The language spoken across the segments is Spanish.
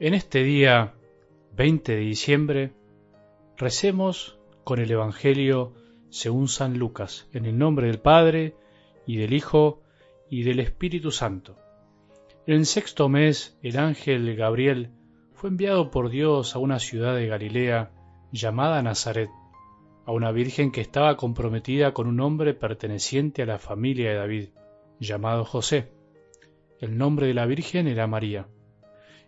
En este día 20 de diciembre recemos con el Evangelio según San Lucas, en el nombre del Padre y del Hijo y del Espíritu Santo. En el sexto mes el ángel Gabriel fue enviado por Dios a una ciudad de Galilea llamada Nazaret, a una virgen que estaba comprometida con un hombre perteneciente a la familia de David, llamado José. El nombre de la virgen era María.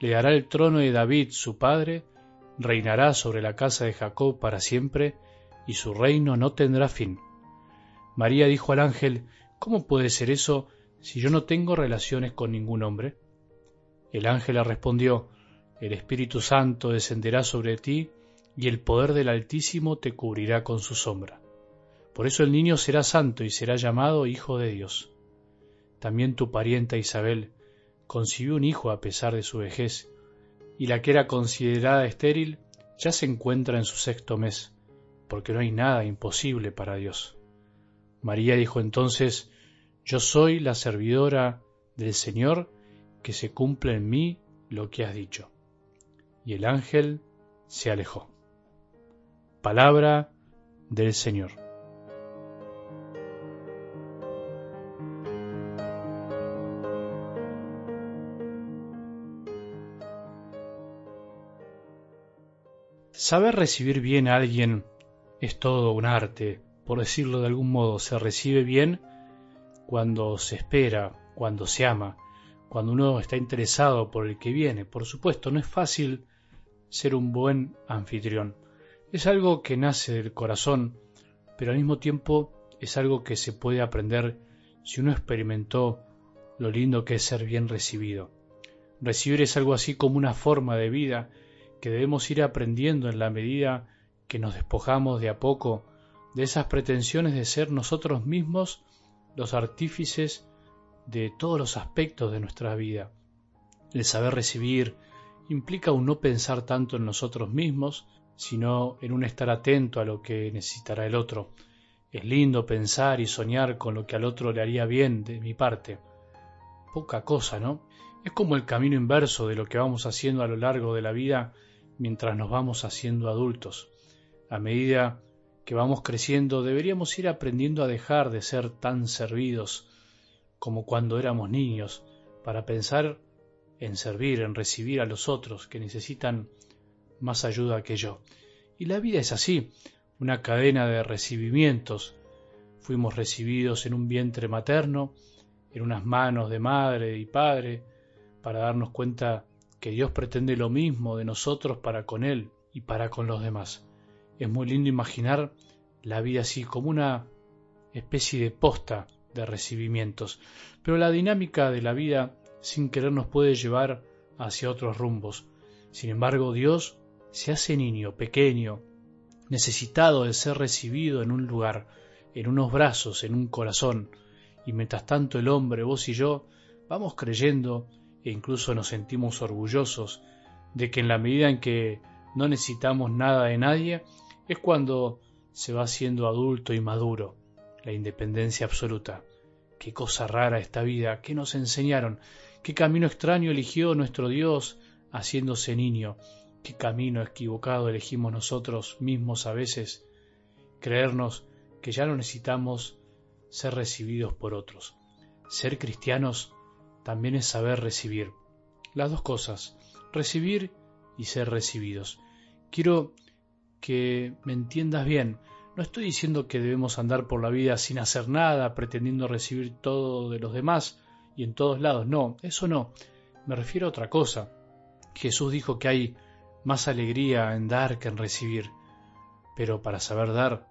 le dará el trono de David, su padre, reinará sobre la casa de Jacob para siempre, y su reino no tendrá fin. María dijo al ángel, ¿Cómo puede ser eso si yo no tengo relaciones con ningún hombre? El ángel le respondió, El Espíritu Santo descenderá sobre ti, y el poder del Altísimo te cubrirá con su sombra. Por eso el niño será santo y será llamado Hijo de Dios. También tu parienta Isabel, concibió un hijo a pesar de su vejez, y la que era considerada estéril ya se encuentra en su sexto mes, porque no hay nada imposible para Dios. María dijo entonces, Yo soy la servidora del Señor, que se cumple en mí lo que has dicho. Y el ángel se alejó. Palabra del Señor. Saber recibir bien a alguien es todo un arte, por decirlo de algún modo, se recibe bien cuando se espera, cuando se ama, cuando uno está interesado por el que viene. Por supuesto, no es fácil ser un buen anfitrión. Es algo que nace del corazón, pero al mismo tiempo es algo que se puede aprender si uno experimentó lo lindo que es ser bien recibido. Recibir es algo así como una forma de vida que debemos ir aprendiendo en la medida que nos despojamos de a poco de esas pretensiones de ser nosotros mismos los artífices de todos los aspectos de nuestra vida. El saber recibir implica un no pensar tanto en nosotros mismos, sino en un estar atento a lo que necesitará el otro. Es lindo pensar y soñar con lo que al otro le haría bien de mi parte. Poca cosa, ¿no? Es como el camino inverso de lo que vamos haciendo a lo largo de la vida mientras nos vamos haciendo adultos. A medida que vamos creciendo deberíamos ir aprendiendo a dejar de ser tan servidos como cuando éramos niños, para pensar en servir, en recibir a los otros que necesitan más ayuda que yo. Y la vida es así, una cadena de recibimientos. Fuimos recibidos en un vientre materno, en unas manos de madre y padre, para darnos cuenta que Dios pretende lo mismo de nosotros para con Él y para con los demás. Es muy lindo imaginar la vida así como una especie de posta de recibimientos, pero la dinámica de la vida sin querer nos puede llevar hacia otros rumbos. Sin embargo, Dios se hace niño, pequeño, necesitado de ser recibido en un lugar, en unos brazos, en un corazón, y mientras tanto el hombre, vos y yo, vamos creyendo e incluso nos sentimos orgullosos de que en la medida en que no necesitamos nada de nadie, es cuando se va siendo adulto y maduro, la independencia absoluta. Qué cosa rara esta vida, qué nos enseñaron, qué camino extraño eligió nuestro Dios haciéndose niño, qué camino equivocado elegimos nosotros mismos a veces, creernos que ya no necesitamos ser recibidos por otros. Ser cristianos también es saber recibir. Las dos cosas, recibir y ser recibidos. Quiero que me entiendas bien. No estoy diciendo que debemos andar por la vida sin hacer nada, pretendiendo recibir todo de los demás y en todos lados. No, eso no. Me refiero a otra cosa. Jesús dijo que hay más alegría en dar que en recibir. Pero para saber dar,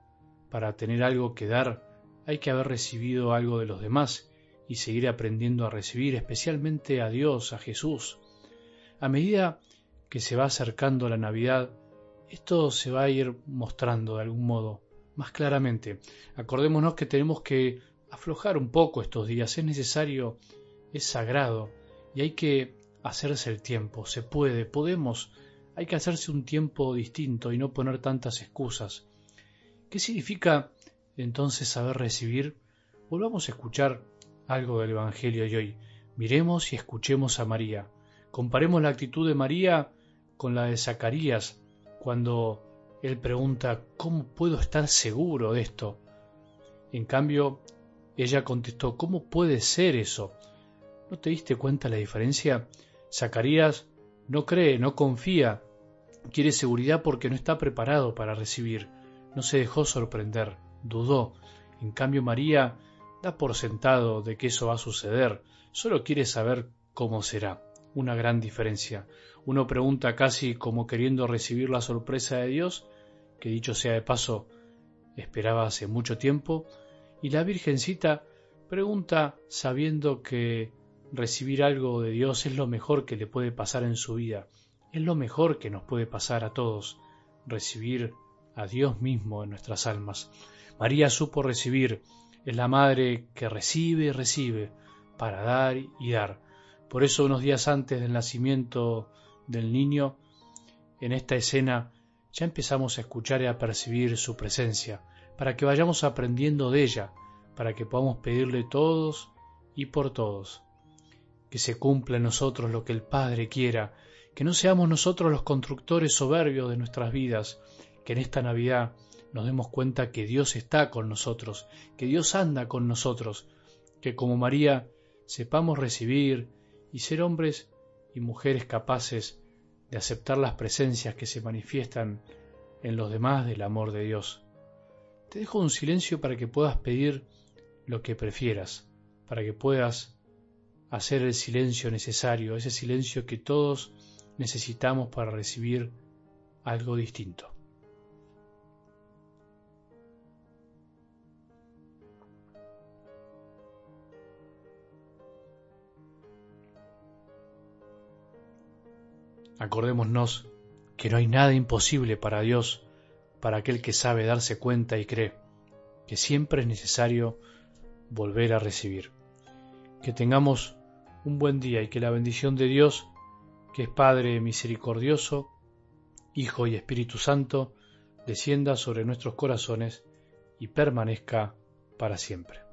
para tener algo que dar, hay que haber recibido algo de los demás y seguir aprendiendo a recibir especialmente a Dios, a Jesús. A medida que se va acercando la Navidad, esto se va a ir mostrando de algún modo más claramente. Acordémonos que tenemos que aflojar un poco estos días, es necesario, es sagrado y hay que hacerse el tiempo, se puede, podemos, hay que hacerse un tiempo distinto y no poner tantas excusas. ¿Qué significa entonces saber recibir? Volvamos a escuchar algo del Evangelio de hoy. Miremos y escuchemos a María. Comparemos la actitud de María con la de Zacarías cuando él pregunta ¿cómo puedo estar seguro de esto? En cambio, ella contestó ¿cómo puede ser eso? ¿No te diste cuenta la diferencia? Zacarías no cree, no confía, quiere seguridad porque no está preparado para recibir, no se dejó sorprender, dudó. En cambio María da por sentado de que eso va a suceder, solo quiere saber cómo será. Una gran diferencia. Uno pregunta casi como queriendo recibir la sorpresa de Dios, que dicho sea de paso, esperaba hace mucho tiempo, y la Virgencita pregunta sabiendo que recibir algo de Dios es lo mejor que le puede pasar en su vida, es lo mejor que nos puede pasar a todos, recibir a Dios mismo en nuestras almas. María supo recibir, es la madre que recibe y recibe para dar y dar. Por eso unos días antes del nacimiento del niño, en esta escena ya empezamos a escuchar y a percibir su presencia, para que vayamos aprendiendo de ella, para que podamos pedirle todos y por todos que se cumpla en nosotros lo que el Padre quiera, que no seamos nosotros los constructores soberbios de nuestras vidas, que en esta Navidad nos demos cuenta que Dios está con nosotros, que Dios anda con nosotros, que como María sepamos recibir y ser hombres y mujeres capaces de aceptar las presencias que se manifiestan en los demás del amor de Dios. Te dejo un silencio para que puedas pedir lo que prefieras, para que puedas hacer el silencio necesario, ese silencio que todos necesitamos para recibir algo distinto. Acordémonos que no hay nada imposible para Dios, para aquel que sabe darse cuenta y cree, que siempre es necesario volver a recibir. Que tengamos un buen día y que la bendición de Dios, que es Padre misericordioso, Hijo y Espíritu Santo, descienda sobre nuestros corazones y permanezca para siempre.